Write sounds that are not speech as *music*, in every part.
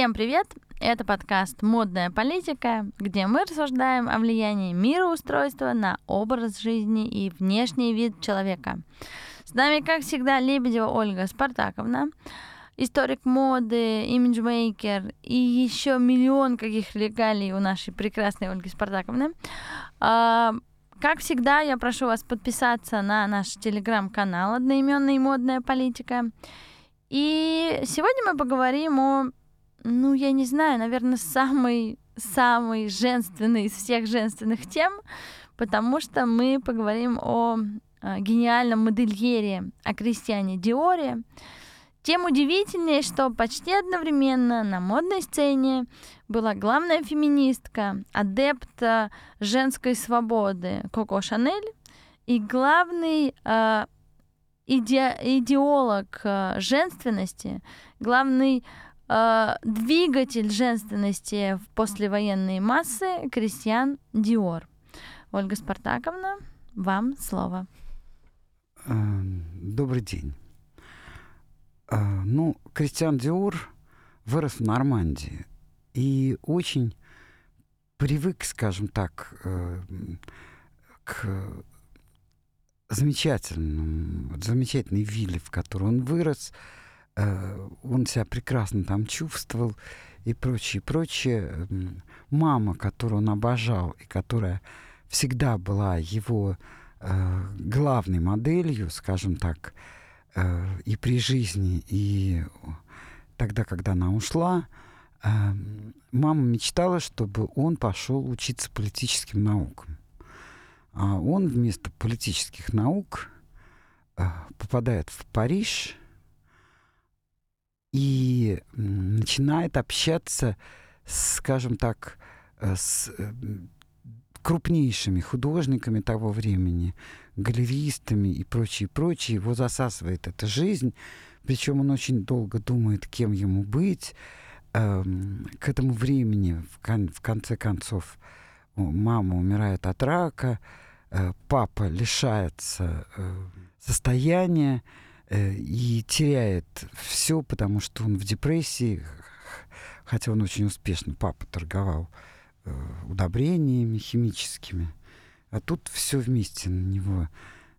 Всем привет! Это подкаст «Модная политика», где мы рассуждаем о влиянии мироустройства на образ жизни и внешний вид человека. С нами, как всегда, Лебедева Ольга Спартаковна, историк моды, имиджмейкер и еще миллион каких регалий у нашей прекрасной Ольги Спартаковны. А, как всегда, я прошу вас подписаться на наш телеграм-канал «Одноименная модная политика». И сегодня мы поговорим о, ну, я не знаю, наверное, самый самый женственный из всех женственных тем, потому что мы поговорим о, о гениальном модельере, о Кристиане Диоре, тем удивительнее, что почти одновременно на модной сцене была главная феминистка, адепт женской свободы Коко Шанель и главный э, иде идеолог женственности, главный э, двигатель женственности в послевоенные массы Кристиан Диор. Ольга Спартаковна, вам слово. Добрый день. А, ну, Кристиан Диор вырос в Нормандии и очень привык, скажем так, э, к замечательному, замечательной вилле, в которой он вырос. Э, он себя прекрасно там чувствовал и прочее, прочее. Мама, которую он обожал и которая всегда была его э, главной моделью, скажем так, Э, и при жизни, и тогда, когда она ушла, э, мама мечтала, чтобы он пошел учиться политическим наукам. А он вместо политических наук попадает в Париж и начинает общаться, скажем так, с крупнейшими художниками того времени, галеристами и прочее, прочее. Его засасывает эта жизнь. Причем он очень долго думает, кем ему быть. Эм, к этому времени, в, кон в конце концов, мама умирает от рака, э, папа лишается э, состояния э, и теряет все, потому что он в депрессии, хотя он очень успешно, папа торговал Э, удобрениями химическими. А тут все вместе на него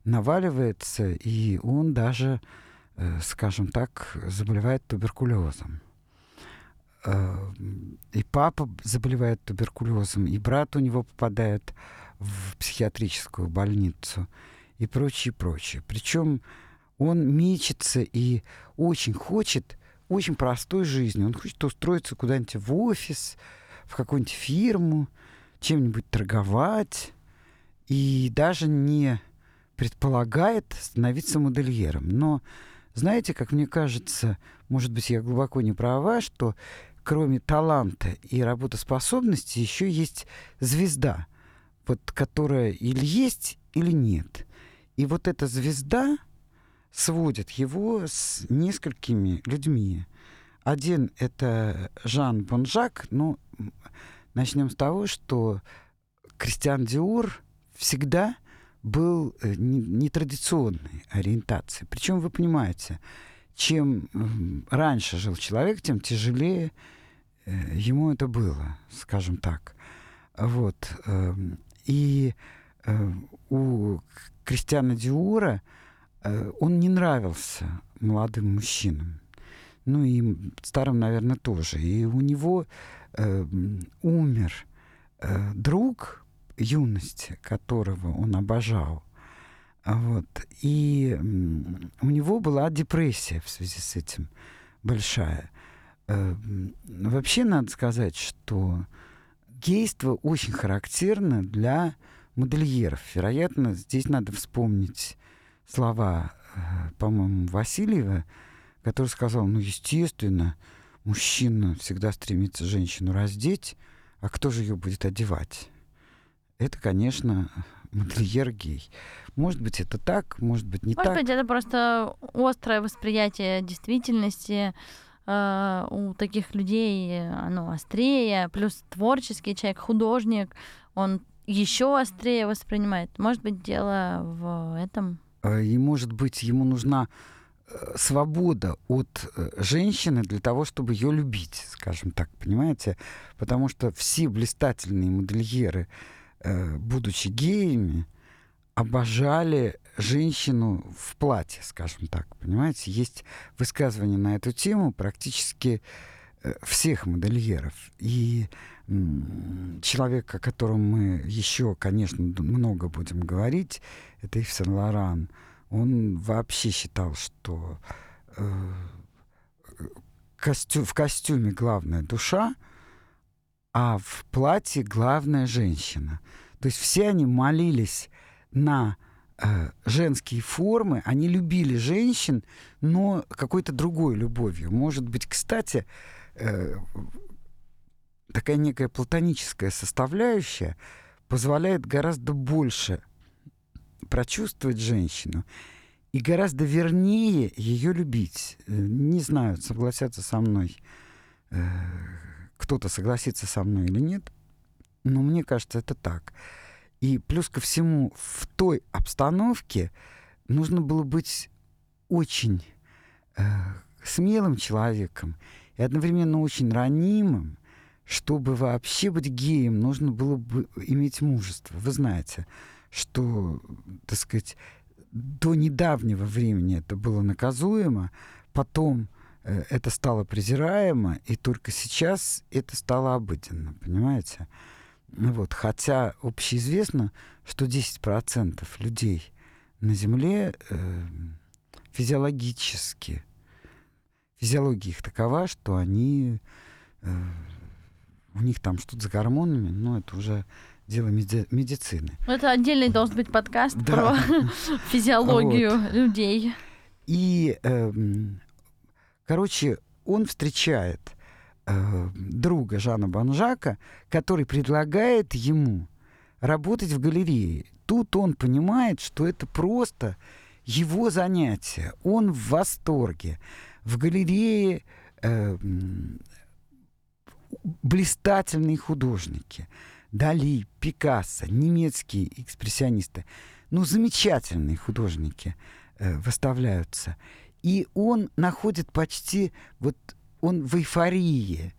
наваливается, и он даже, э, скажем так, заболевает туберкулезом. Э, и папа заболевает туберкулезом, и брат у него попадает в психиатрическую больницу, и прочее, прочее. Причем он мечется и очень хочет очень простой жизни. Он хочет устроиться куда-нибудь в офис, в какую-нибудь фирму, чем-нибудь торговать и даже не предполагает становиться модельером. Но знаете, как мне кажется, может быть, я глубоко не права, что кроме таланта и работоспособности еще есть звезда, вот которая или есть, или нет. И вот эта звезда сводит его с несколькими людьми. Один — это Жан Бонжак, ну, начнем с того, что Кристиан Диор всегда был э, нетрадиционной ориентации. Причем вы понимаете, чем раньше жил человек, тем тяжелее э, ему это было, скажем так. Вот. Эм, и э, у Кристиана Диора он не нравился молодым мужчинам. Ну и старым, наверное, тоже. И у него э, умер э, друг юности, которого он обожал. Вот. И у него была депрессия в связи с этим большая. Э, вообще надо сказать, что гейство очень характерно для модельеров. Вероятно, здесь надо вспомнить слова, э, по-моему, Васильева, который сказал, ну, естественно, мужчина всегда стремится женщину раздеть, а кто же ее будет одевать? Это, конечно, модельер гей. Может быть, это так, может быть, не может так. Может быть, это просто острое восприятие действительности. Э, у таких людей оно острее, плюс творческий человек, художник, он еще острее воспринимает. Может быть, дело в этом. А, и, может быть, ему нужна свобода от э, женщины для того, чтобы ее любить, скажем так, понимаете? Потому что все блистательные модельеры, э, будучи геями, обожали женщину в платье, скажем так, понимаете? Есть высказывания на эту тему практически э, всех модельеров. И человек, о котором мы еще, конечно, много будем говорить, это Ив Сен-Лоран, он вообще считал, что э, костю, в костюме главная душа, а в платье главная женщина. То есть все они молились на э, женские формы, они любили женщин, но какой-то другой любовью. Может быть, кстати, э, такая некая платоническая составляющая позволяет гораздо больше прочувствовать женщину и гораздо вернее ее любить. Э, не знаю, согласятся со мной, э, кто-то согласится со мной или нет, но мне кажется, это так. И плюс ко всему, в той обстановке нужно было быть очень э, смелым человеком и одновременно очень ранимым, чтобы вообще быть геем, нужно было бы иметь мужество. Вы знаете, что, так сказать, до недавнего времени это было наказуемо, потом э, это стало презираемо, и только сейчас это стало обыденно, понимаете? Ну вот, хотя общеизвестно, что 10% людей на Земле э, физиологически, физиология их такова, что они, э, у них там что-то с гормонами, но это уже дело меди- медицины. Это отдельный должен быть подкаст да. про *laughs* физиологию вот. людей. И, э, короче, он встречает э, друга Жана Банжака, который предлагает ему работать в галерее. Тут он понимает, что это просто его занятие. Он в восторге. В галерее э, блистательные художники – Дали, Пикассо, немецкие экспрессионисты. Ну, замечательные художники э, выставляются. И он находит почти, вот он в эйфории,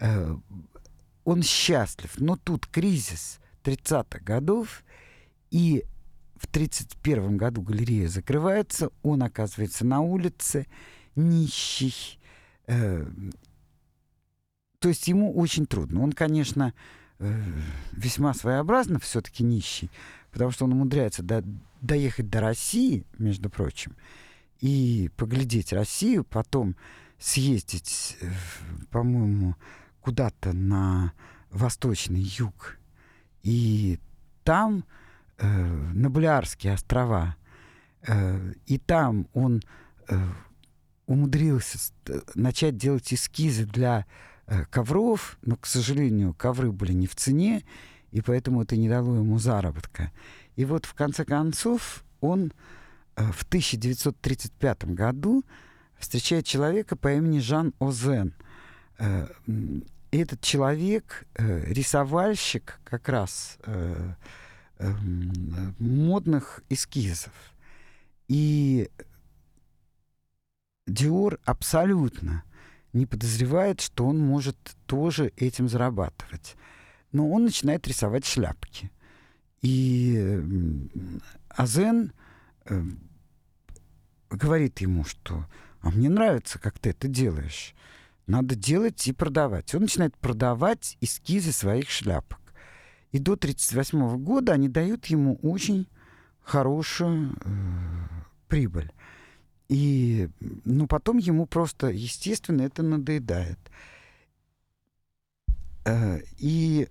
э, он счастлив. Но тут кризис 30-х годов, и в 31 году галерея закрывается, он оказывается на улице, нищий. Э, то есть ему очень трудно. Он, конечно, Э, весьма своеобразно все-таки нищий, потому что он умудряется до, доехать до России, между прочим, и поглядеть Россию, потом съездить, э, по-моему, куда-то на восточный юг, и там, э, на Балиарские острова, э, и там он э, умудрился начать делать эскизы для Э, ковров, но, к сожалению, ковры были не в цене, и поэтому это не дало ему заработка. И вот в конце концов он э, в 1935 году встречает человека по имени Жан Озен. Э, этот человек рисовальщик как раз модных эскизов. И Диор абсолютно не подозревает, что он может тоже этим зарабатывать. Но он начинает рисовать шляпки. И Азен э, говорит ему, что «А мне нравится, как ты это делаешь. Надо делать и продавать». Он начинает продавать эскизы своих шляпок. И до 1938 года они дают ему очень хорошую э, прибыль. И ну, потом ему просто, естественно, это надоедает. Э, и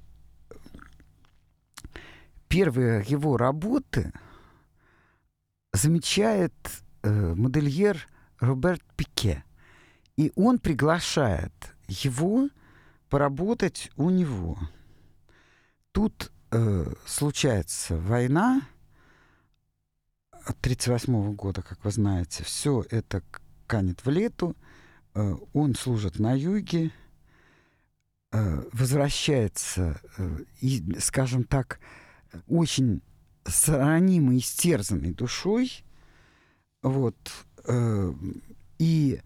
первые его работы замечает э, модельер Роберт Пике. И он приглашает его поработать у него. Тут э, случается война, 1938 года, как вы знаете, все это канет в лету. Э, он служит на юге, э, возвращается э, и, скажем так, очень с ранимой, истерзанной душой. Вот. и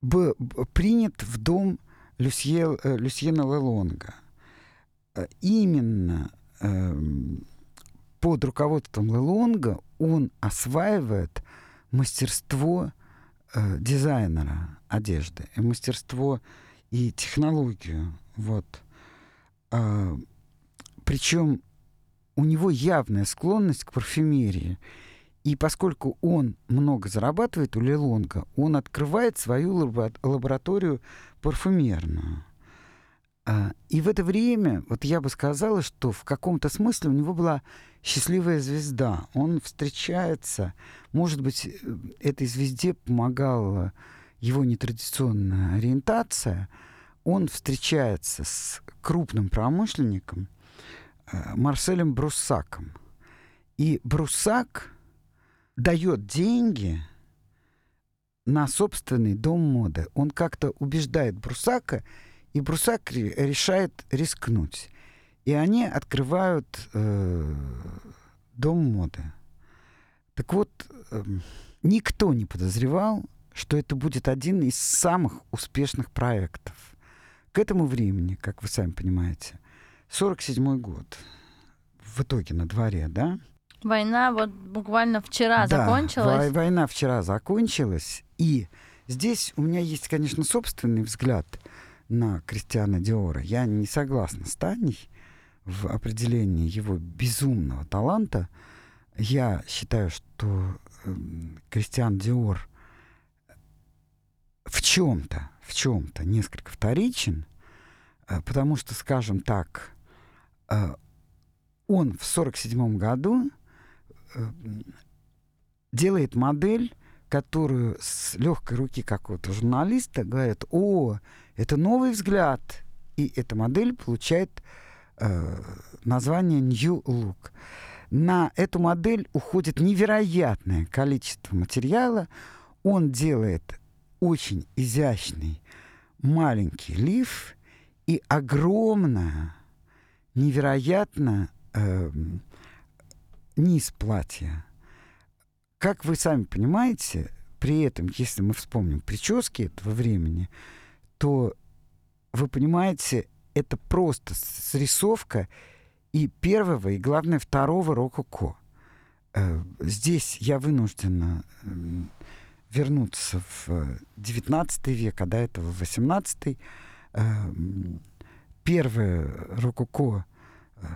был принят в дом Люсье, Люсьена Лелонга. Именно э, под руководством Лелонга он осваивает мастерство э, дизайнера одежды, и мастерство и технологию. Вот. А, причем у него явная склонность к парфюмерии. И поскольку он много зарабатывает у Лелонга, он открывает свою лабораторию парфюмерную. А, и в это время, вот я бы сказала, что в каком-то смысле у него была счастливая звезда. Он встречается, может быть, э, этой звезде помогала его нетрадиционная ориентация. Он встречается с крупным промышленником э, Марселем Бруссаком. И Бруссак дает деньги на собственный дом моды. Он как-то убеждает Брусака, и Брусак решает рискнуть. И они открывают э, дом моды. Так вот, э, никто не подозревал, что это будет один из самых успешных проектов. К этому времени, как вы сами понимаете, 47 год в итоге на дворе, да? Война вот буквально вчера да, закончилась. Война вчера закончилась, и здесь у меня есть, конечно, собственный взгляд на Кристиана Диора. Я не согласна с Таней в определении его безумного таланта. Я считаю, что э, Кристиан Диор в чем-то, в чем-то несколько вторичен, э, потому что, скажем так, э, он в сорок седьмом году э, делает модель, которую с легкой руки какого-то журналиста говорят, о, это новый взгляд, и эта модель получает э, название New Look. На эту модель уходит невероятное количество материала. Он делает очень изящный маленький лиф и огромное, невероятно э, низ платья. Как вы сами понимаете, при этом, если мы вспомним прически этого времени, то вы понимаете, это просто срисовка и первого, и, главное, второго рококо. Э, здесь я вынуждена вернуться в XIX век, а до этого в XVIII. Эм, первое рококо э,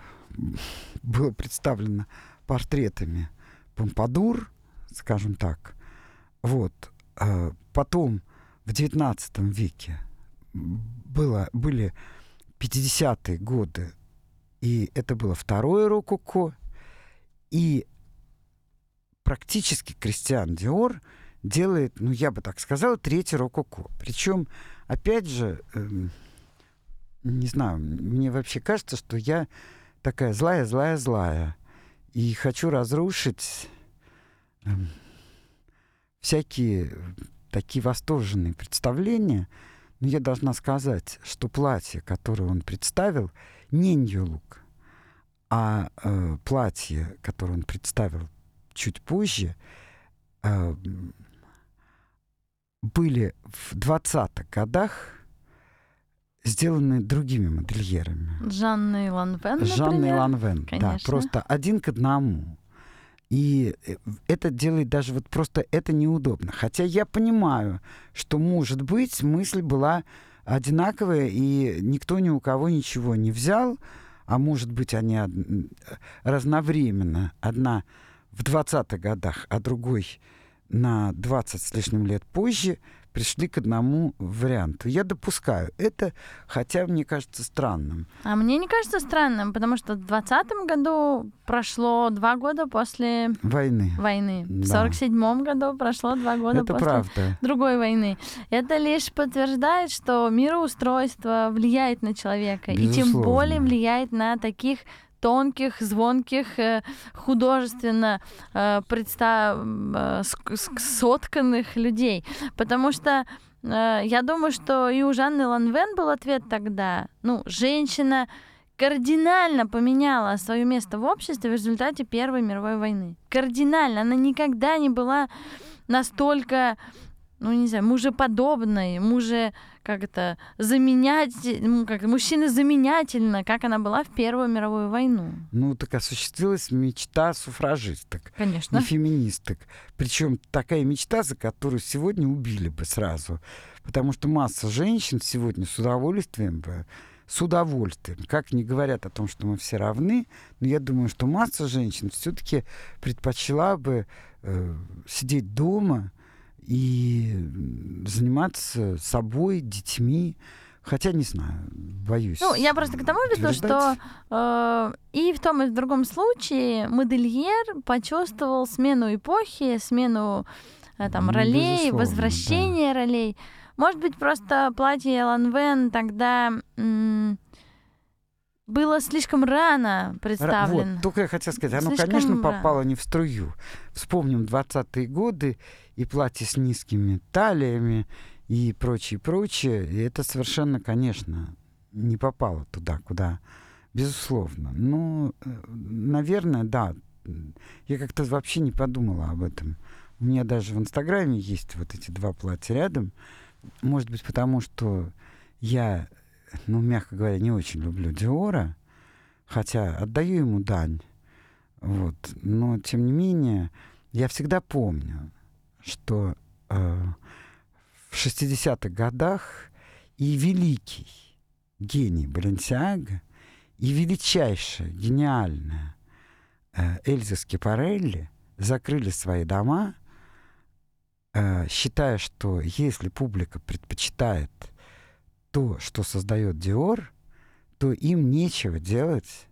было представлено портретами Помпадур, скажем так. Вот. Э, потом в XIX веке было, были 50-е годы, и это было второе рококо, и практически Кристиан Диор делает, ну, я бы так сказала, третий рококо. Причем, опять же, э, не знаю, мне вообще кажется, что я такая злая, злая, злая. И хочу разрушить э, всякие такие восторженные представления – но я должна сказать, что платье, которое он представил, не Нью-Лук, а э, платье, которое он представил чуть позже, э, были в 20-х годах сделаны другими модельерами. Жанной Ланвен, Жанной Ланвен, да, просто один к одному. И э, это делает даже вот просто это неудобно. Хотя я понимаю, что, может быть, мысль была одинаковая, и никто ни у кого ничего не взял, а может быть, они од... разновременно. Одна в 20-х годах, а другой на 20 с лишним лет позже – пришли к одному варианту. Я допускаю это, хотя мне кажется странным. А мне не кажется странным, потому что в 2020 году прошло два года после войны. войны. Да. В 47 году прошло два года это после правда. другой войны. Это лишь подтверждает, что мироустройство влияет на человека, Безусловно. и тем более влияет на таких тонких, звонких, э, художественно э, представ... Э, сотканных людей. Потому что я думаю, что и у Жанны Ланвен был ответ тогда. Ну, женщина кардинально поменяла свое место в обществе в результате Первой мировой войны. Кардинально. Она никогда не была настолько ну, не знаю, мужеподобной, муже, как это, заменять, как мужчина заменятельно, как она была в Первую мировую войну. Ну, так осуществилась мечта суфражисток. Конечно. И феминисток. Причем такая мечта, за которую сегодня убили бы сразу. Потому что масса женщин сегодня с удовольствием бы с удовольствием. Как не говорят о том, что мы все равны, но я думаю, что масса женщин все-таки предпочла бы э, сидеть дома, и заниматься собой, детьми. Хотя не знаю, боюсь. Ну, я просто к тому веду, что э, и в том, и в другом случае модельер почувствовал смену эпохи, смену э, там, ролей, Безусловно, возвращение да. ролей. Может быть, просто платье Элан Вен тогда м- было слишком рано представлено. Вот, только я хотел сказать, оно, слишком конечно, рано. попало не в струю. Вспомним 20-е годы и платье с низкими талиями и прочее, прочее. И это совершенно, конечно, не попало туда, куда, безусловно. Ну, э, наверное, да. Я как-то вообще не подумала об этом. У меня даже в Инстаграме есть вот эти два платья рядом. Может быть, потому что я ну, мягко говоря, не очень люблю Диора, хотя отдаю ему дань. Вот. Но, тем не менее, я всегда помню, что э, в 60-х годах и великий гений Баленсиага, и величайшая, гениальная э, Эльза Скипарелли закрыли свои дома, э, считая, что если публика предпочитает то, что создает Диор, то им нечего делать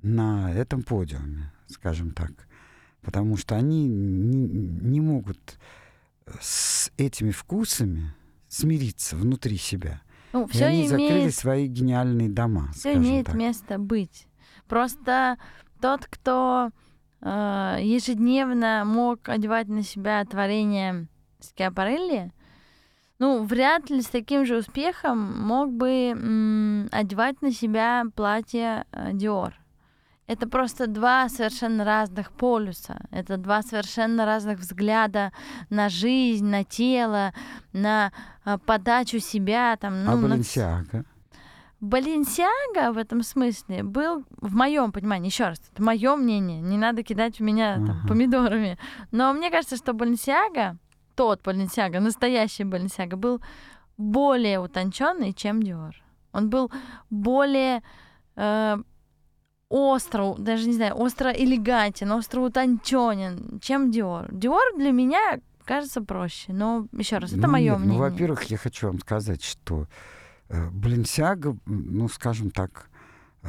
на этом подиуме, скажем так. Потому что они не, не могут с этими вкусами смириться внутри себя. Ну, все и они имеет... закрыли свои гениальные дома. Все имеет так. место быть. Просто тот, кто э, ежедневно мог одевать на себя творение Скиапарелли, ну, вряд ли с таким же успехом мог бы м, одевать на себя платье Диор. Это просто два совершенно разных полюса. Это два совершенно разных взгляда на жизнь, на тело, на а, подачу себя. Там, ну, а Баленсиага? На... Баленсиага в этом смысле был, в моем понимании, еще раз, это мое мнение, не надо кидать в меня там, uh-huh. помидорами. Но мне кажется, что Баленсиага тот Баленсиага, настоящий Баленсиага, был более утонченный, чем Диор. Он был более э, остро, даже не знаю, остро элегантен, остро утонченен, чем Диор. Диор для меня кажется проще, но еще раз, это ну, мое мнение. Ну, во-первых, я хочу вам сказать, что э, Баленсиага, ну, скажем так, э,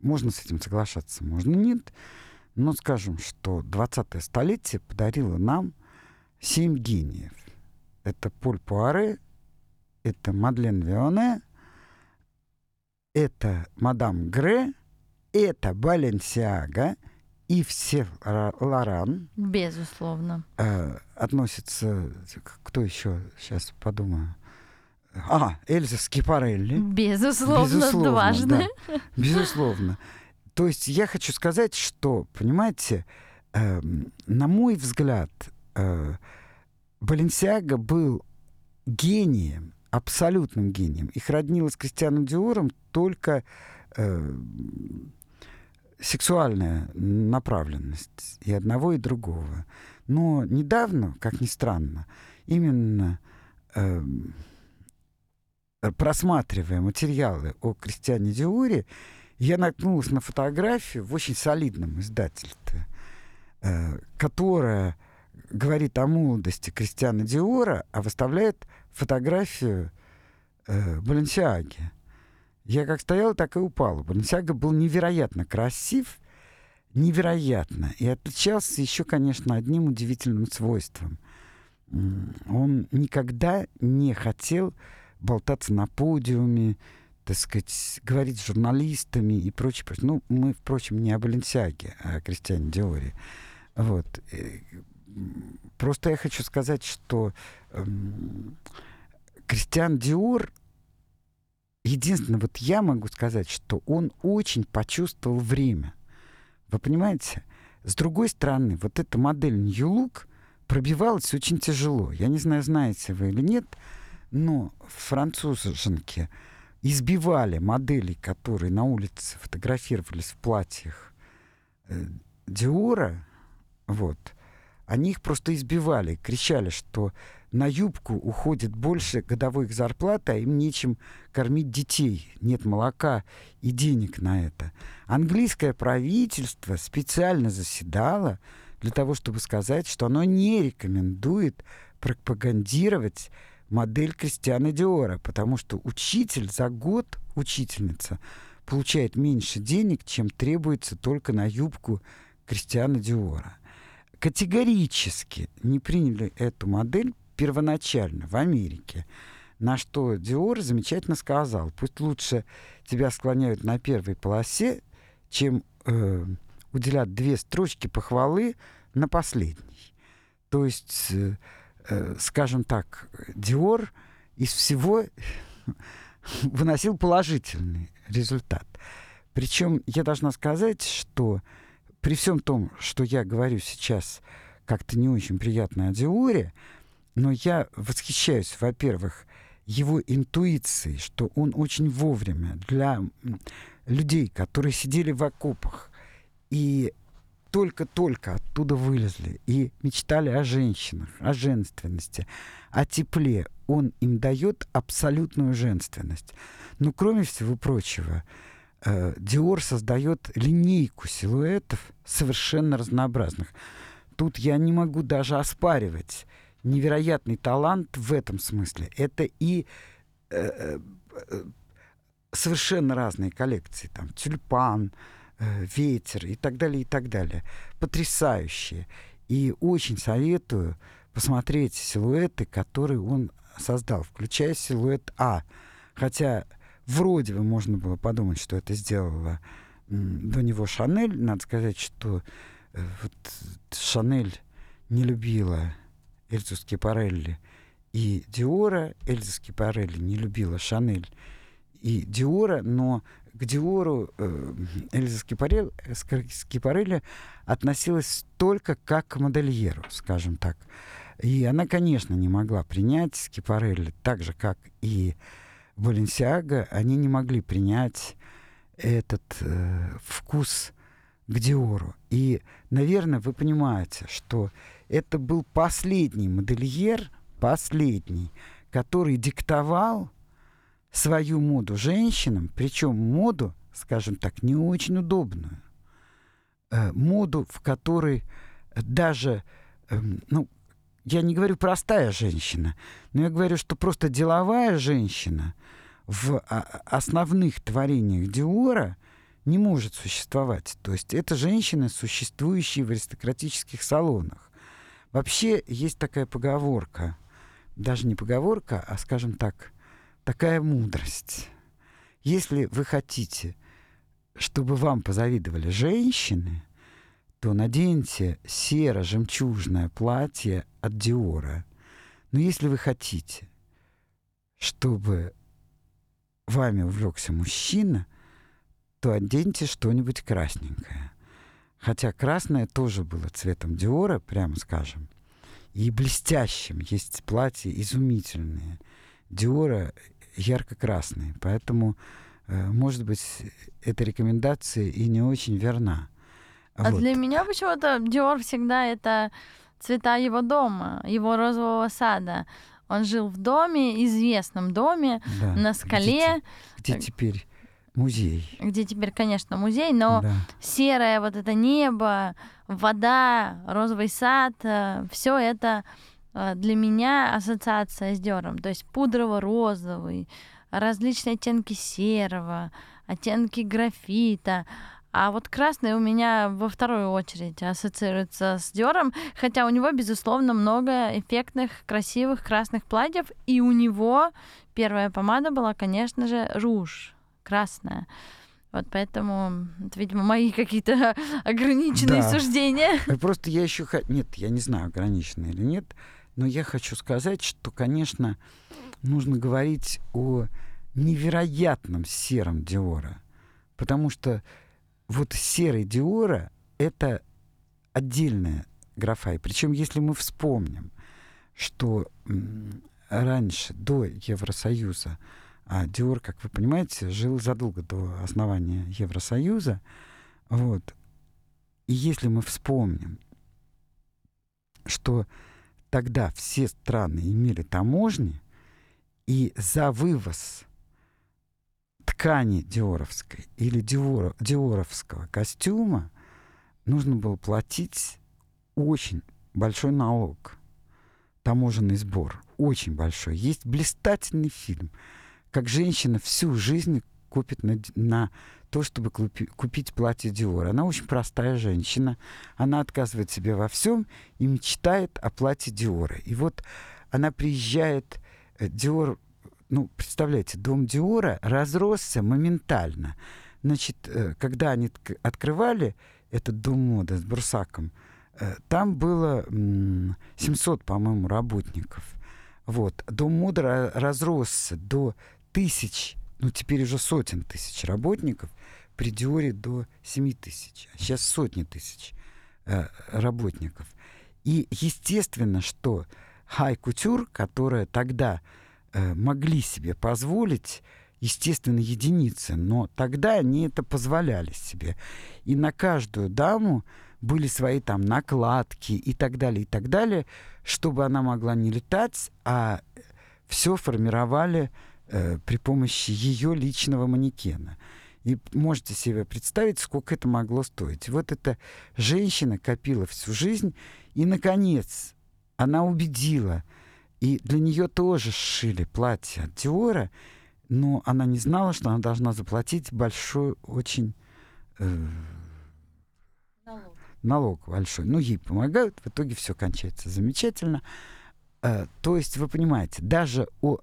можно с этим соглашаться, можно нет, но скажем, что 20-е столетие подарило нам семь гениев. Это Поль Пуаре, это Мадлен Вионе, это Мадам Гре, это Баленсиага и все Лоран. Безусловно. Э, относится... Кто еще? Сейчас подумаю. А, Эльза Скипарелли. Безусловно, Безусловно дважды. Да. *laughs* Безусловно. То есть я хочу сказать, что, понимаете, э, на мой взгляд, э, Баленсиага был гением, абсолютным гением. Их роднило с Кристианом Диором только э, сексуальная направленность и одного, и другого. Но недавно, как ни странно, именно э, просматривая материалы о Кристиане Диоре, я наткнулась на фотографию в очень солидном издательстве, э, которая говорит о молодости Кристиана Диора, а выставляет фотографию э, Баленсиаги. Я как стояла, так и упала. Баленсиага был невероятно красив, невероятно. И отличался еще, конечно, одним удивительным свойством. Он никогда не хотел болтаться на подиуме, так сказать, говорить с журналистами и прочее. прочее. Ну, мы, впрочем, не о Баленсиаге, а о Кристиане Диоре. Вот. Э, Просто я хочу сказать, что эм, Кристиан Диор, единственное, вот я могу сказать, что он очень почувствовал время. Вы понимаете? С другой стороны, вот эта модель New Look пробивалась очень тяжело. Я не знаю, знаете вы или нет, но француженки избивали моделей, которые на улице фотографировались в платьях э, Диора, вот, они их просто избивали, кричали, что на юбку уходит больше годовой их зарплаты, а им нечем кормить детей, нет молока и денег на это. Английское правительство специально заседало для того, чтобы сказать, что оно не рекомендует пропагандировать модель Кристиана Диора, потому что учитель за год, учительница, получает меньше денег, чем требуется только на юбку Кристиана Диора. Категорически не приняли эту модель первоначально в Америке. На что Диор замечательно сказал, пусть лучше тебя склоняют на первой полосе, чем э, уделят две строчки похвалы на последней. То есть, э, э, скажем так, Диор из всего *laughs* выносил положительный результат. Причем я должна сказать, что при всем том, что я говорю сейчас как-то не очень приятно о Диоре, но я восхищаюсь, во-первых, его интуицией, что он очень вовремя для людей, которые сидели в окопах и только-только оттуда вылезли и мечтали о женщинах, о женственности, о тепле. Он им дает абсолютную женственность. Но кроме всего прочего, Диор создает линейку силуэтов совершенно разнообразных. Тут я не могу даже оспаривать невероятный талант в этом смысле. Это и э, э, совершенно разные коллекции. Там тюльпан, э, ветер и так далее, и так далее. Потрясающие. И очень советую посмотреть силуэты, которые он создал, включая силуэт А. Хотя вроде бы можно было подумать, что это сделала до него Шанель. Надо сказать, что э, вот Шанель не любила Эльзу Скипарелли и Диора. Эльза Скипарелли не любила Шанель и Диора, но к Диору э, Эльза Скипарелли, Скипарелли относилась только как к модельеру, скажем так. И она, конечно, не могла принять Скипарелли, так же, как и Баленсиага, они не могли принять этот э, вкус к Диору. И, наверное, вы понимаете, что это был последний модельер, последний, который диктовал свою моду женщинам, причем моду, скажем так, не очень удобную. Э, моду, в которой даже, э, ну, я не говорю простая женщина, но я говорю, что просто деловая женщина в основных творениях Диора не может существовать. То есть это женщины, существующие в аристократических салонах. Вообще есть такая поговорка, даже не поговорка, а, скажем так, такая мудрость. Если вы хотите, чтобы вам позавидовали женщины, то наденьте серо-жемчужное платье от Диора. Но если вы хотите, чтобы вами увлекся мужчина, то оденьте что-нибудь красненькое. Хотя красное тоже было цветом Диора, прямо скажем, и блестящим. Есть платья изумительные. Диора ярко-красные. Поэтому, э, может быть, эта рекомендация и не очень верна. А вот. для меня почему-то Диор всегда это цвета его дома, его розового сада. Он жил в доме, известном доме, да. на скале. Где, где теперь музей? Где теперь, конечно, музей, но да. серое вот это небо, вода, розовый сад, э, все это э, для меня ассоциация с Диором. То есть пудрово-розовый, различные оттенки серого, оттенки графита. А вот красный у меня во вторую очередь ассоциируется с Диором, хотя у него, безусловно, много эффектных, красивых красных платьев, и у него первая помада была, конечно же, руж, красная. Вот поэтому, это, видимо, мои какие-то *laughs* ограниченные да. суждения. Просто я еще... Нет, я не знаю, ограниченные или нет, но я хочу сказать, что, конечно, нужно говорить о невероятном сером Диора. Потому что вот серый Диора — это отдельная графа. И причем, если мы вспомним, что раньше, до Евросоюза, а Диор, как вы понимаете, жил задолго до основания Евросоюза, вот, и если мы вспомним, что тогда все страны имели таможни, и за вывоз ткани диоровской или диор, диоровского костюма нужно было платить очень большой налог, таможенный сбор, очень большой. Есть блистательный фильм, как женщина всю жизнь купит на, на то, чтобы купи, купить платье Диор. Она очень простая женщина. Она отказывает себе во всем и мечтает о платье Диора. И вот она приезжает, э, Диор, ну, представляете, дом Диора разросся моментально. Значит, э, когда они открывали этот дом моды с Брусаком, э, там было 700, по-моему, работников. Вот. Дом моды разросся до тысяч ну, теперь уже сотен тысяч работников, при Диоре до 7 тысяч, а сейчас сотни тысяч э, работников. И естественно, что хай-кутюр, которая тогда могли себе позволить, естественно, единицы, но тогда они это позволяли себе. И на каждую даму были свои там накладки и так далее, и так далее, чтобы она могла не летать, а все формировали э, при помощи ее личного манекена. И можете себе представить, сколько это могло стоить. вот эта женщина копила всю жизнь, и, наконец, она убедила, и для нее тоже сшили платье от Диора, но она не знала, что она должна заплатить большой, очень э, налог. налог большой. Ну, ей помогают, в итоге все кончается замечательно. Э, то есть, вы понимаете, даже у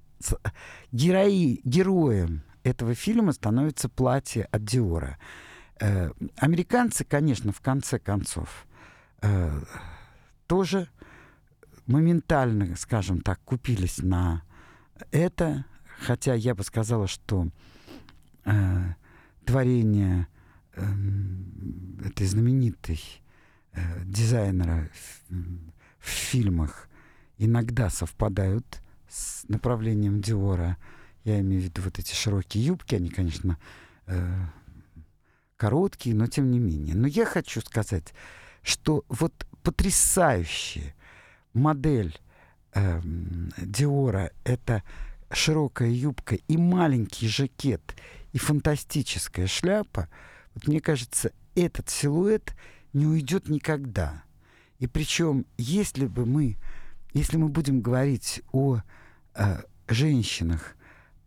герои, героем этого фильма становится платье от Диора. Э, американцы, конечно, в конце концов, э, тоже моментально, скажем так, купились на это, хотя я бы сказала, что э, творение э, этой знаменитой э, дизайнера в, в фильмах иногда совпадают с направлением Диора. Я имею в виду вот эти широкие юбки, они, конечно, э, короткие, но тем не менее. Но я хочу сказать, что вот потрясающая модель э, Диора — это широкая юбка и маленький жакет, и фантастическая шляпа, вот мне кажется, этот силуэт не уйдет никогда. И причем, если бы мы, если мы будем говорить о э, женщинах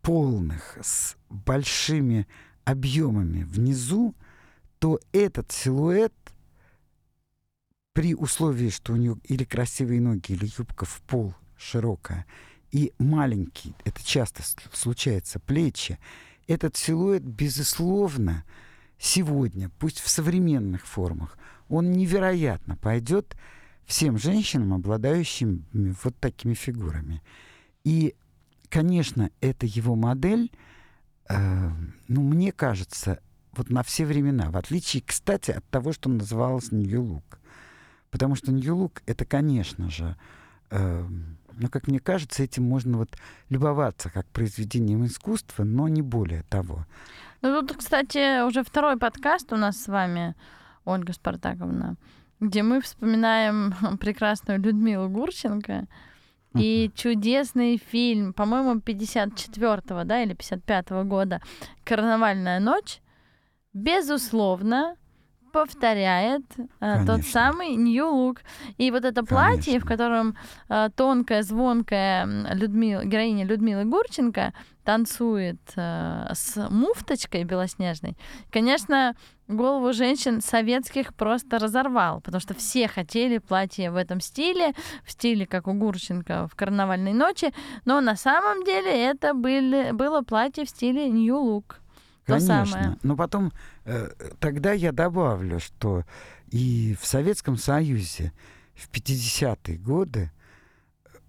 полных с большими объемами внизу, то этот силуэт при условии, что у нее или красивые ноги, или юбка в пол широкая, и маленький, это часто случается, плечи, этот силуэт, безусловно, сегодня, пусть в современных формах, он невероятно пойдет всем женщинам, обладающим вот такими фигурами. И, конечно, это его модель, э, ну, мне кажется, вот на все времена, в отличие, кстати, от того, что называлось Нью-Лук. Потому что Нью-Лук — это, конечно же, э, ну, как мне кажется, этим можно вот любоваться как произведением искусства, но не более того. Ну, тут, кстати, уже второй подкаст у нас с вами, Ольга Спартаковна, где мы вспоминаем *laughs* прекрасную Людмилу Гурченко, и чудесный фильм, по-моему, 54-го, да, или 55-го года «Карнавальная ночь», безусловно, повторяет э, тот самый New Look. И вот это платье, Конечно. в котором э, тонкая, звонкая Людмила, героиня Людмилы Гурченко танцует э, с муфточкой белоснежной, конечно, голову женщин советских просто разорвал, потому что все хотели платье в этом стиле, в стиле, как у Гурченко в «Карнавальной ночи», но на самом деле это были, было платье в стиле New Конечно. самое. Но потом э, тогда я добавлю, что и в Советском Союзе в 50-е годы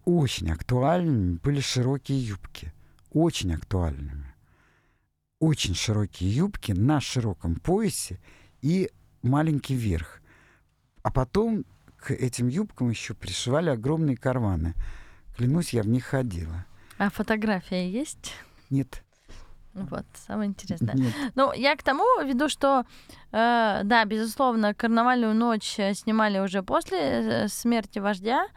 очень актуальными были широкие юбки. Очень актуальными. Очень широкие юбки на широком поясе и маленький верх. А потом, к этим юбкам еще пришивали огромные карманы. Клянусь, я в них ходила. А фотография есть? Нет. Вот, самое интересное. Нет. Ну, я к тому веду, что, э, да, безусловно, карнавальную ночь э, снимали уже после э, смерти вождя,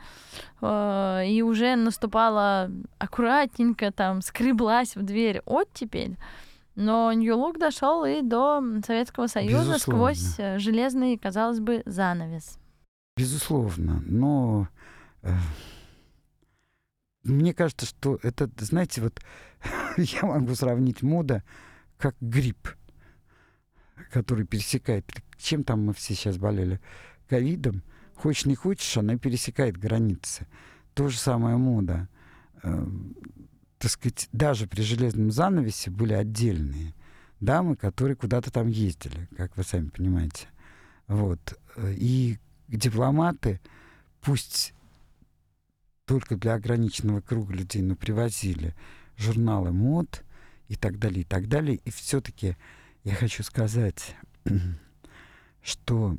э, и уже наступала аккуратненько, там, скреблась в дверь оттепель. Но Нью-Лук дошел и до Советского Союза Безусловно. сквозь э, железный, казалось бы, занавес. Безусловно, но э, мне кажется, что это, знаете, вот *laughs* я могу сравнить мода как грипп, который пересекает. Чем там мы все сейчас болели? Ковидом. Хочешь не хочешь, она пересекает границы. То же самое мода. Э, так сказать, даже при железном занавесе были отдельные дамы, которые куда-то там ездили, как вы сами понимаете. Вот. И дипломаты, пусть только для ограниченного круга людей, но привозили журналы мод и так далее, и так далее. И все-таки я хочу сказать, *clears throat* что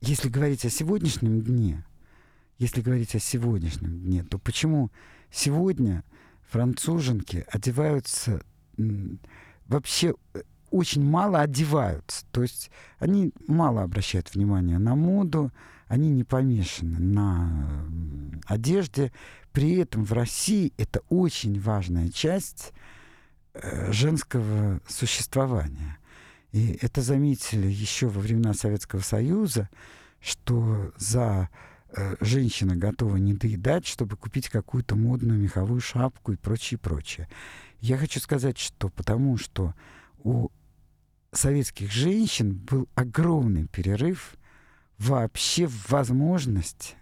если говорить о сегодняшнем дне, если говорить о сегодняшнем дне, то почему сегодня француженки одеваются вообще э, очень мало одеваются. То есть они мало обращают внимание на моду, они не помешаны на одежде. При этом в России это очень важная часть э, женского существования. И это заметили еще во времена Советского Союза, что за э, женщина готова не доедать, чтобы купить какую-то модную меховую шапку и прочее, прочее. Я хочу сказать, что потому что у советских женщин был огромный перерыв вообще в возможности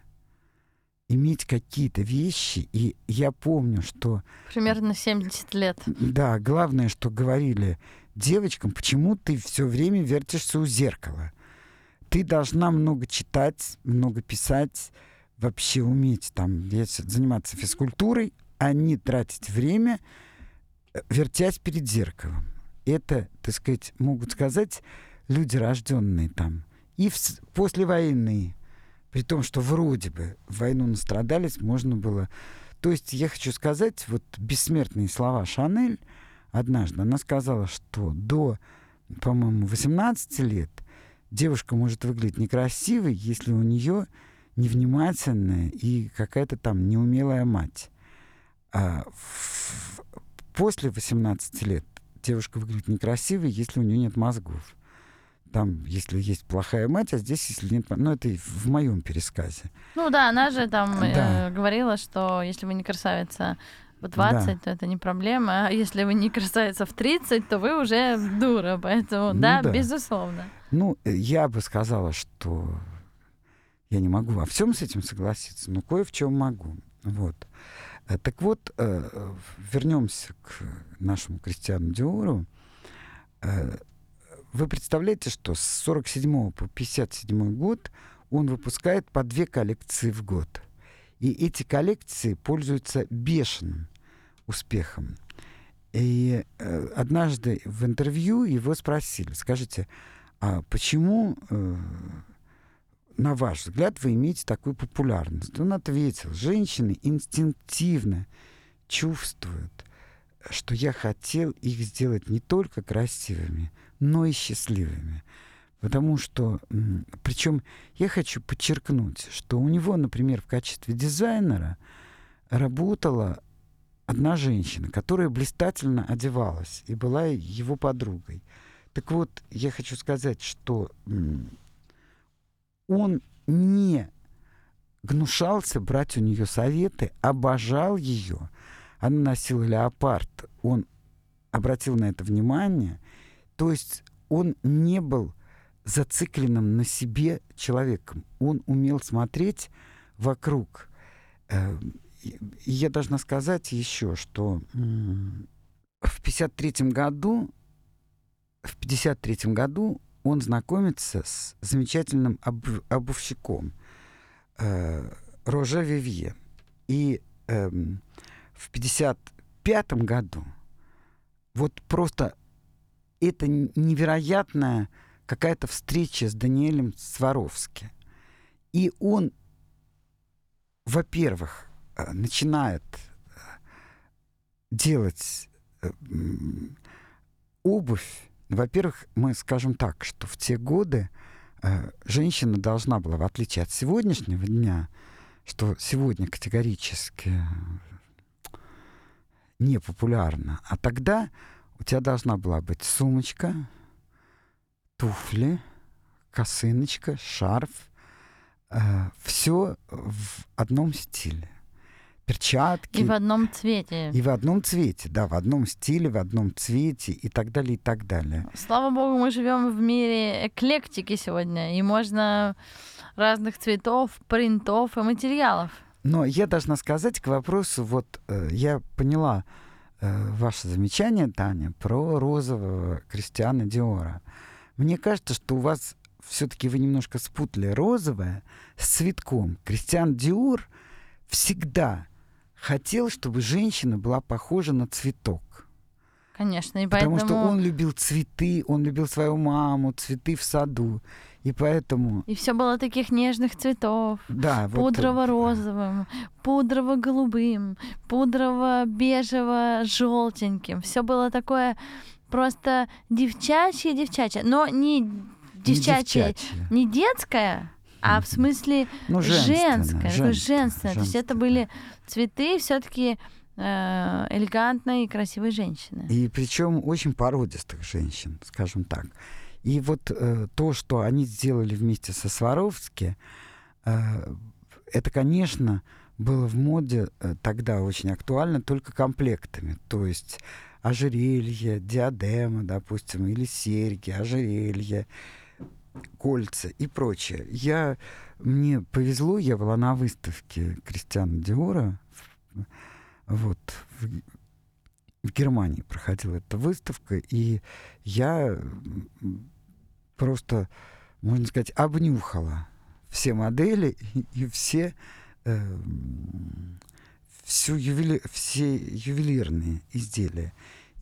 иметь какие-то вещи. И я помню, что... Примерно 70 лет. Да, главное, что говорили девочкам, почему ты все время вертишься у зеркала. Ты должна много читать, много писать, вообще уметь там заниматься физкультурой, а не тратить время, э, вертясь перед зеркалом. Это, так сказать, могут сказать люди, рожденные там. И в, послевоенные. При том, что вроде бы войну настрадались, можно было... То есть я хочу сказать, вот бессмертные слова Шанель однажды, она сказала, что до, по-моему, 18 лет девушка может выглядеть некрасивой, если у нее невнимательная и какая-то там неумелая мать. А в, после 18 лет девушка выглядит некрасивой, если у нее нет мозгов. Там, если есть плохая мать, а здесь, если нет... Ну, это в моем пересказе. Ну да, она же там Да. э, говорила, что если вы не красавица в 20, Да. то это не проблема. А если вы не красавица в 30, то вы уже дура. Поэтому, Ну да, да. безусловно. Ну, э, я бы сказала, что я не могу во всем с этим согласиться, но кое в чем могу. Вот. Э, Так вот, э, вернемся к нашему Кристиану Диору. Вы представляете, что с 47 по 57 год он выпускает по две коллекции в год. И эти коллекции пользуются бешеным успехом. И э, однажды в интервью его спросили, скажите, а почему, э, на ваш взгляд, вы имеете такую популярность? Он ответил, женщины инстинктивно чувствуют, что я хотел их сделать не только красивыми, но и счастливыми. Потому что, причем я хочу подчеркнуть, что у него, например, в качестве дизайнера работала одна женщина, которая блистательно одевалась и была его подругой. Так вот, я хочу сказать, что он не гнушался брать у нее советы, обожал ее. Она носила леопард, он обратил на это внимание. То есть он не был зацикленным на себе человеком. Он умел смотреть вокруг. Э, я должна сказать еще, что в 53 году, в 53 году он знакомится с замечательным обу- обувщиком э, Роже Вивье. И эм, в 55 году вот просто это невероятная какая-то встреча с Даниэлем Сваровски. И он, во-первых, э, начинает э, делать э, обувь. Во-первых, мы скажем так, что в те годы женщина должна была, в отличие от сегодняшнего дня, что сегодня категорически не популярно, а тогда у тебя должна была быть сумочка, туфли, косыночка, шарф, э, все в одном стиле. Перчатки. И в одном цвете. И в одном цвете, да, в одном стиле, в одном цвете и так далее, и так далее. Слава богу, мы живем в мире эклектики сегодня, и можно разных цветов, принтов и материалов. Но я должна сказать к вопросу, вот э, я поняла ваше замечание, Таня, про розового Кристиана Диора. Мне кажется, что у вас все-таки вы немножко спутали розовое с цветком. Кристиан Диор всегда хотел, чтобы женщина была похожа на цветок. Конечно, и Потому поэтому... что он любил цветы, он любил свою маму, цветы в саду. И поэтому... И все было таких нежных цветов. Да, вот... Пудрово-розовым, пудрово-голубым, пудрово-бежево-желтеньким. Все было такое просто девчачье-девчачье. Но не девчачье, не, девчачье. не детское, а в смысле ну, женское, женственное, женственное. То есть это были цветы все-таки э, элегантной и красивой женщины. И причем очень породистых женщин, скажем так. И вот э, то, что они сделали вместе со Сваровски, э, это, конечно, было в моде э, тогда очень актуально только комплектами. То есть ожерелье, диадема, допустим, или серьги, ожерелье, кольца и прочее. Я, мне повезло, я была на выставке Кристиана Диора, вот, в, в Германии проходила эта выставка, и я просто, можно сказать, обнюхала все модели и, и все, э, всю ювели, все ювелирные изделия.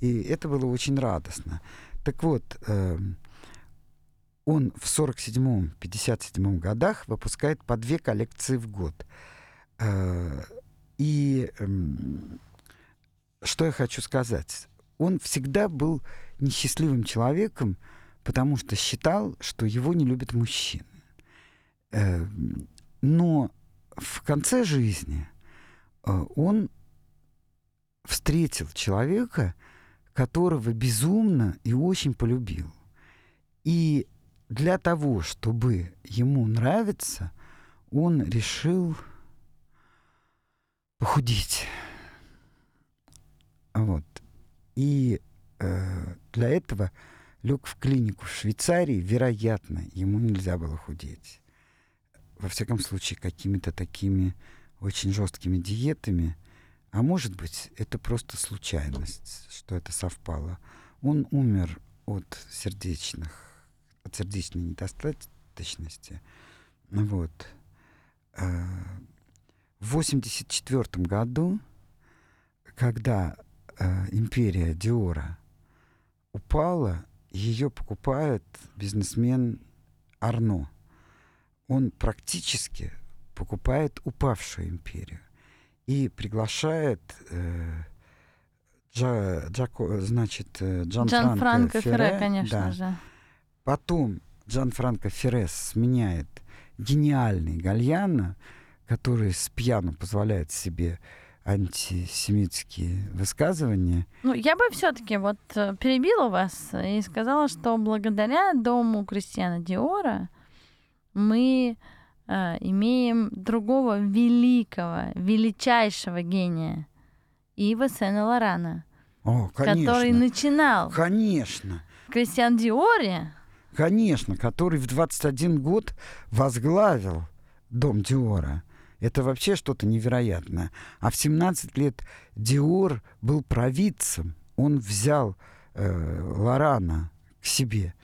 И это было очень радостно. Так вот, э, он в 47-м, 57-м годах выпускает по две коллекции в год. Э, и э, что я хочу сказать? Он всегда был несчастливым человеком, потому что считал, что его не любят мужчины. Э, но в конце жизни э, он встретил человека, которого безумно и очень полюбил. И для того, чтобы ему нравиться, он решил похудеть. Вот. И э, для этого лег в клинику в Швейцарии, вероятно, ему нельзя было худеть. Во всяком случае, какими-то такими очень жесткими диетами. А может быть, это просто случайность, что это совпало. Он умер от сердечных, от сердечной недостаточности. Вот. В 1984 году, когда э, империя Диора упала, ее покупает бизнесмен Арно. Он практически покупает упавшую империю и приглашает э, Джа, Джако, значит, э, Джан, Джан Франко, Франко Ферре, Ферре, конечно да. же. Потом Джан Франко Ферре сменяет гениальный Гальяно, который с пьяну позволяет себе антисемитские высказывания. Ну, я бы все-таки вот э, перебила вас и сказала, что благодаря дому Кристиана Диора мы э, имеем другого великого, величайшего гения Ива Сена Лорана, О, конечно, который начинал. Конечно. Кристиан Диоре. Конечно, который в 21 год возглавил дом Диора. Это вообще что-то невероятное. А в 17 лет Диор был провидцем. Он взял э, Лорана к себе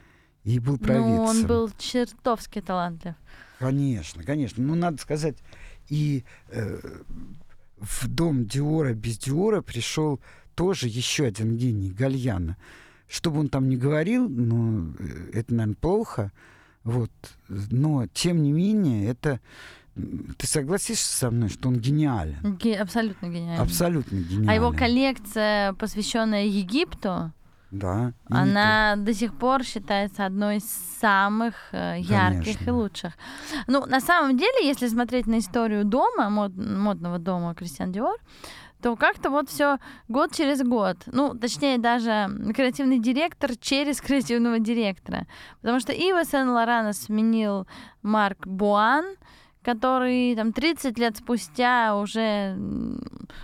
и был провидцем. Ну, он был чертовски талантлив. Конечно, конечно. Ну, надо сказать, и э, в дом Диора без Диора пришел тоже еще один гений, Гальяна. Что бы он там ни говорил, но э, это, наверное, плохо. Вот. Но, тем не менее, это... Ты согласишься со мной, что он гениален? Ге- абсолютно гениально. Абсолютно гениален. А его коллекция, посвященная Египту, Да. и она до сих пор считается одной из самых э, ярких и Конечно. лучших. Ну, на самом деле, если смотреть на историю дома, мод- модного дома Кристиан Диор, то как-то вот все год через год. Ну, точнее, даже креативный директор через креативного директора. Потому что Ива Сен-Лорана сменил Марк Буан, который там 30 лет спустя уже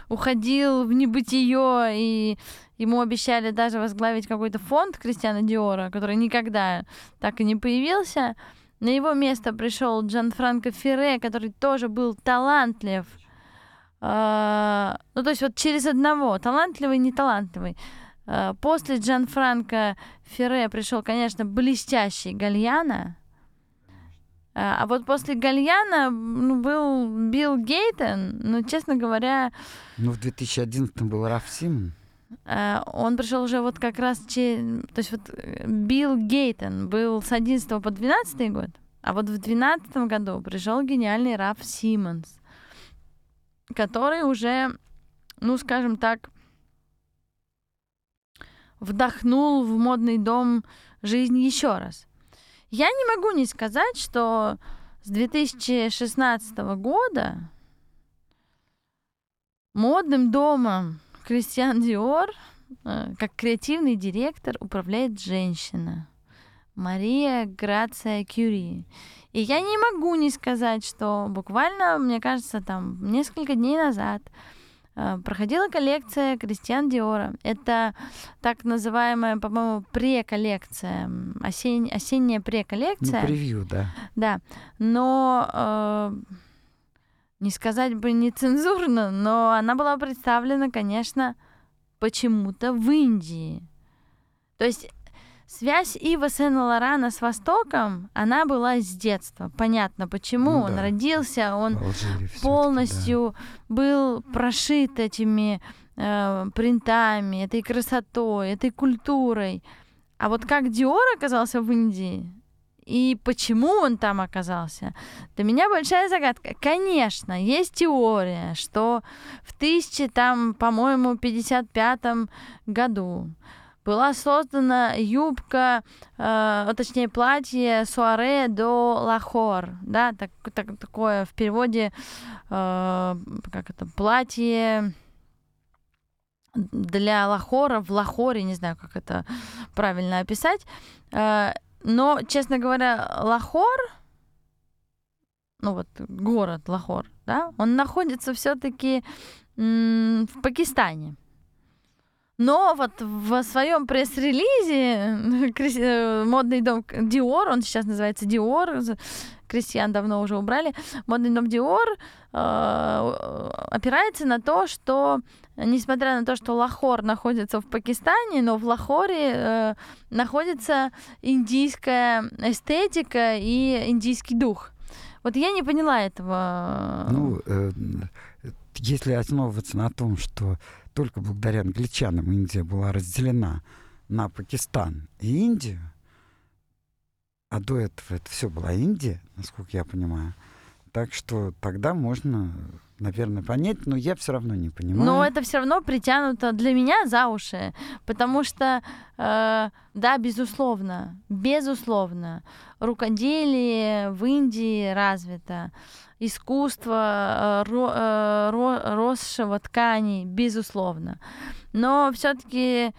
уходил в небытие, и ему обещали даже возглавить какой-то фонд Кристиана Диора, который никогда так и не появился. На его место пришел Джан Франко Ферре, который тоже был талантлив. А, Ну, то есть вот через одного, талантливый и неталантливый. А, После Джан Франко Ферре пришел, конечно, блестящий Гальяна. А а вот после Гальяна ну, был Билл Гейтон, но, честно говоря, Ну, в 2011 был Раф Симон. а, он пришел уже вот как раз... че- То есть вот э, Билл Гейтон был с 11 по 12 год, а вот в 12 году пришел гениальный Раф Симмонс, который уже, ну, скажем так, вдохнул в модный дом жизнь еще раз. Я не могу не сказать, что с 2016 года модным домом Кристиан Диор э, как креативный директор управляет женщина. Мария Грация Кюри. И я не могу не сказать, что буквально, мне кажется, там несколько дней назад проходила коллекция Кристиан Диора. Это так называемая, по-моему, преколлекция, осень, осенняя Ну, преколлекция. превью, да. Да, но э, не сказать бы нецензурно, но она была представлена, конечно, почему-то в Индии. То есть связь Ива Сен-Лорана с Востоком, она была с детства. Понятно, почему. Ну он да. родился, он в Алжире всё-таки, да. полностью был прошит этими э, принтами, этой красотой, этой культурой. А вот как Диор оказался в Индии и почему он там оказался, для меня большая загадка. Конечно, есть теория, что в 1000, там, по-моему, 55 году была создана юбка, э, точнее платье суаре до Лахор, да, так, так- такое в переводе, э, как это, платье для Лахора в Лахоре, не знаю, как это правильно описать, Э, но, честно говоря, Лахор, ну вот город Лахор, да, он находится все-таки в Пакистане. Но вот в своем пресс-релизе Крис- э, модный дом Диор, он сейчас называется Диор, крестьян давно уже убрали, модный дом Диор э, опирается на то, что несмотря на то, что Лахор находится в Пакистане, но в Лахоре э, находится индийская эстетика и индийский дух. Вот я не поняла этого. Ну, э, если основываться на том, что только благодаря англичанам Индия была разделена на Пакистан и Индию, а до этого это все была Индия, насколько я понимаю, так что тогда можно, наверное, понять, но я все равно не понимаю. Но это все равно притянуто для меня за уши, потому что, э, да, безусловно, безусловно, рукоделие в Индии развито, искусство э, ро- э, ро- росшего тканей, безусловно. Но все-таки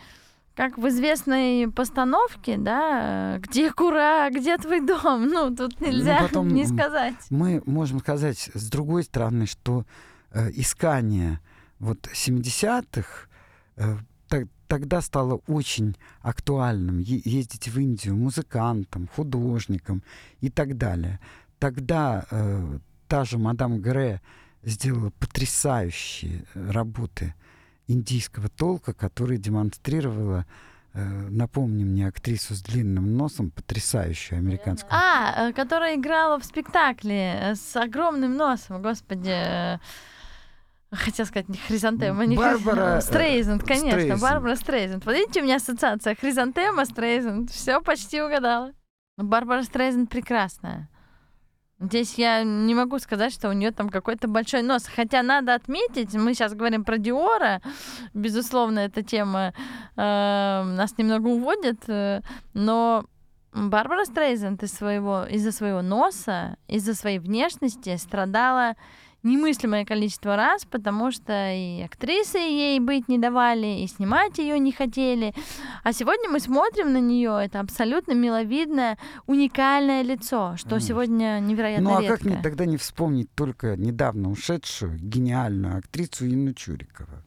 как в известной постановке, да, где кура, где твой дом? Ну, тут нельзя потом, не сказать. Мы можем сказать с другой стороны, что э, искание вот 70-х э, тогда стало очень актуальным ездить в Индию музыкантам, художникам и так далее. Тогда э, та же мадам Гре сделала потрясающие э, работы индийского толка, которые демонстрировала, э, напомни мне, актрису с длинным носом, потрясающую американскую. А, э, которая играла в спектакле э, с огромным носом, господи. Хотела сказать не хризантема, не Барбара, Стрейзенд, конечно, Стрейзенд. Барбара Стрейзенд. Вот видите, у меня ассоциация хризантема, Стрейзенд. Все почти угадала. Барбара Стрейзен прекрасная. Здесь я не могу сказать, что у нее там какой-то большой нос. Хотя надо отметить, мы сейчас говорим про Диора, безусловно, эта тема э, нас немного уводит, э, но Барбара Стрейзен из своего, из-за своего носа, из-за своей внешности страдала немыслимое количество раз, потому что и актрисы ей быть не давали, и снимать ее не хотели. А сегодня мы смотрим на нее, это абсолютно миловидное, уникальное лицо, что mm. сегодня невероятно Ну а редко. как мне тогда не вспомнить только недавно ушедшую гениальную актрису Инну Чурикову?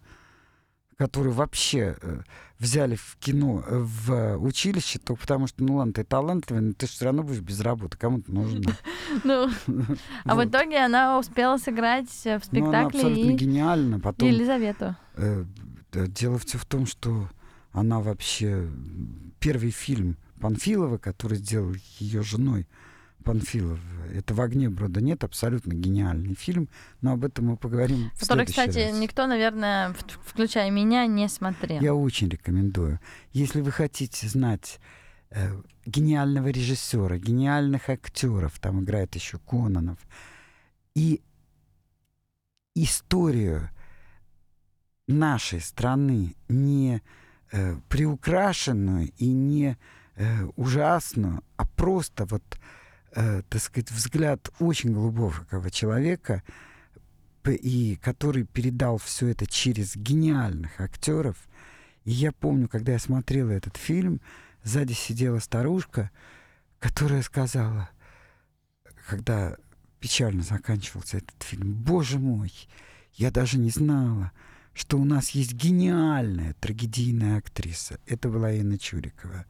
которую вообще э, взяли в кино, э, в училище, только потому что, ну ладно, ты талантливый, но ты все равно будешь без работы, кому-то нужно. *laughs* Ну, а в итоге она успела сыграть в спектакле ну, она абсолютно гениально. Потом, Елизавету. Э, дело все в том, что она вообще первый фильм Панфилова, который сделал ее женой, Панфилов. Это «В огне брода нет», абсолютно гениальный фильм, но об этом мы поговорим Который, в кстати, раз. никто, наверное, включая меня, не смотрел. Я очень рекомендую. Если вы хотите знать э, гениального режиссера, гениальных актеров, там играет еще Кононов, и историю нашей страны не э, приукрашенную и не э, ужасную, а просто вот э, так сказать, взгляд очень глубокого человека, и который передал все это через гениальных актеров. И я помню, когда я смотрела этот фильм, сзади сидела старушка, которая сказала, когда печально заканчивался этот фильм, «Боже мой, я даже не знала, что у нас есть гениальная трагедийная актриса». Это была Инна Чурикова.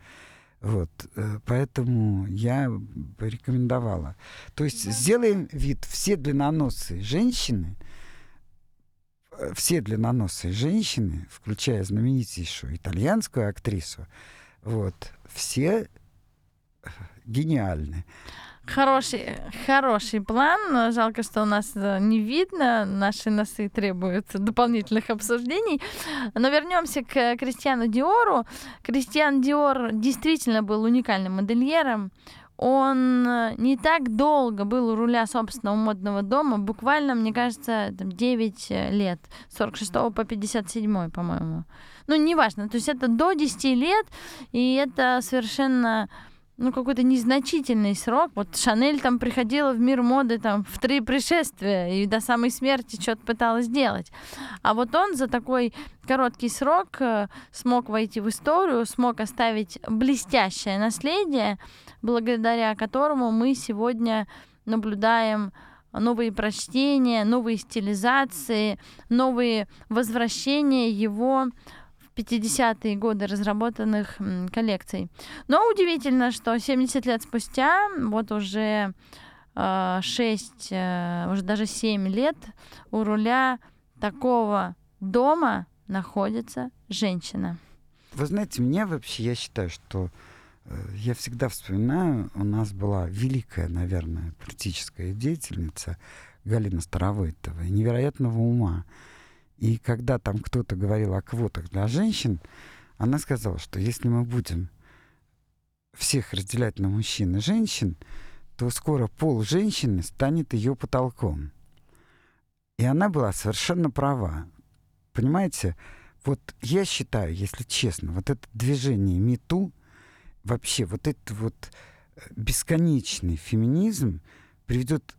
Вот, э, поэтому я бы рекомендовала. То есть да. сделаем вид, все длинноносые женщины, э, все длинноносые женщины, включая знаменитейшую итальянскую актрису, вот, все э, гениальны. Хороший, хороший план. Жалко, что у нас э, не видно. Наши носы требуют дополнительных обсуждений. Но вернемся к Кристиану Диору. Кристиан Диор действительно был уникальным модельером. Он э, не так долго был у руля собственного модного дома, буквально, мне кажется, там 9 лет, с 46 по 57, по-моему. Ну, неважно, то есть это до 10 лет, и это совершенно ну, какой-то незначительный срок. Вот Шанель там приходила в мир моды там в три пришествия и до самой смерти что-то пыталась сделать. А вот он за такой короткий срок э, смог войти в историю, смог оставить блестящее наследие, благодаря которому мы сегодня наблюдаем новые прочтения, новые стилизации, новые возвращения его 50-е годы разработанных коллекций. Но удивительно, что 70 лет спустя, вот уже 6, э, э, уже даже 7 лет у руля такого дома находится женщина. Вы знаете, меня вообще, я считаю, что э, я всегда вспоминаю, у нас была великая, наверное, политическая деятельница Галина Старовойтова, невероятного ума. И когда там кто-то говорил о квотах для женщин, она сказала, что если мы будем всех разделять на мужчин и женщин, то скоро пол женщины станет ее потолком. И она была совершенно права. Понимаете, вот я считаю, если честно, вот это движение МИТУ, вообще вот этот вот э, бесконечный феминизм приведет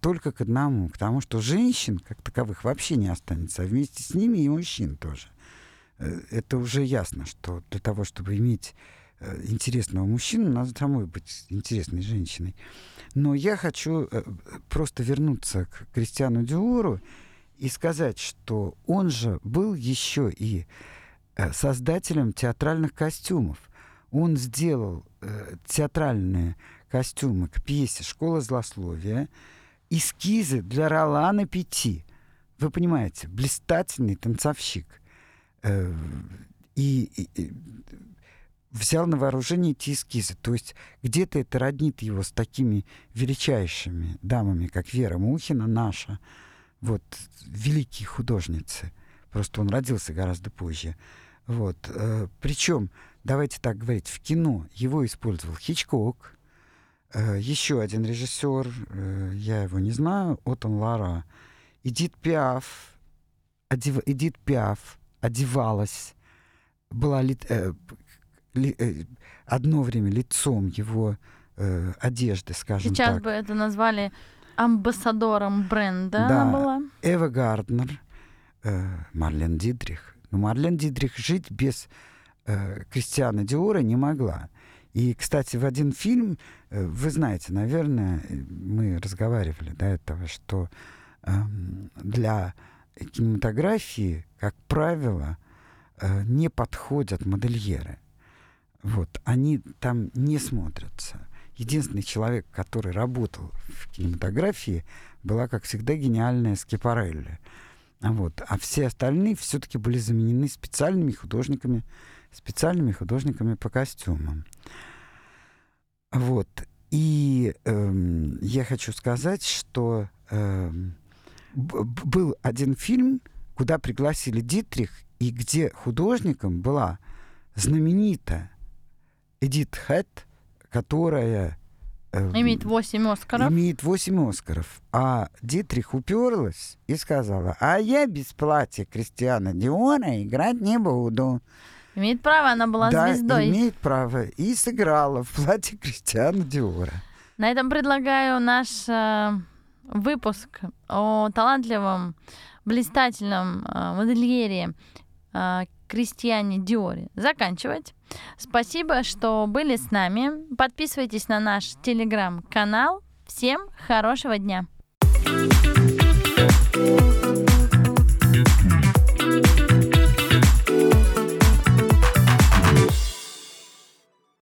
только к одному, к тому, что женщин как таковых вообще не останется, а вместе с ними и мужчин тоже. Э, это уже ясно, что для того, чтобы иметь э, интересного мужчину, надо самой быть интересной женщиной. Но я хочу э, просто вернуться к Кристиану Диору и сказать, что он же был еще и создателем театральных костюмов. Он сделал театральные костюмы к пьесе «Школа злословия», эскизы для Ролана Пяти. Вы понимаете, блистательный танцовщик. Э, и, и, и взял на вооружение эти эскизы. То есть где-то это роднит его с такими величайшими дамами, как Вера Мухина, наша, вот, великие художницы. Просто он родился гораздо позже. Вот. Э, Причем, давайте так говорить, в кино его использовал Хичкок, еще один режиссер, э, я его не знаю, Отон Лара. Эдит Пиаф, одев... Эдит Пиаф одевалась, была ли... Э, ли... Э, одно время лицом его э, одежды, скажем Сейчас так. бы это назвали амбассадором бренда Да. она была. Эва Гарднер, э, Марлен Дидрих. Но Марлен Дидрих жить без э, Кристиана Диора не могла. И, кстати, в один фильм, э, вы знаете, наверное, мы разговаривали до этого, что эм, для кинематографии, как правило, э, не подходят модельеры. Вот, они там не смотрятся. Единственный человек, который работал в кинематографии, была, как всегда, гениальная Скипарелли. А Вот. А все остальные все-таки были заменены специальными художниками, специальными художниками по костюмам. Вот. И эм, я хочу сказать, что б- был один фильм, куда пригласили Дитрих, и где художником была знаменитая Эдит Хэт, которая эм, Имеет 8 Оскаров. имеет 8 Оскаров. А Дитрих уперлась и сказала, а я без платья Кристиана Диора играть не буду. Имеет право, она была да, звездой. имеет право. И сыграла в платье Кристиана Диора. На этом предлагаю наш э, выпуск о талантливом, блистательном э, модельере э, Кристиане Диоре заканчивать. Спасибо, что были с нами. Подписывайтесь на наш телеграм-канал. Всем хорошего дня! thank you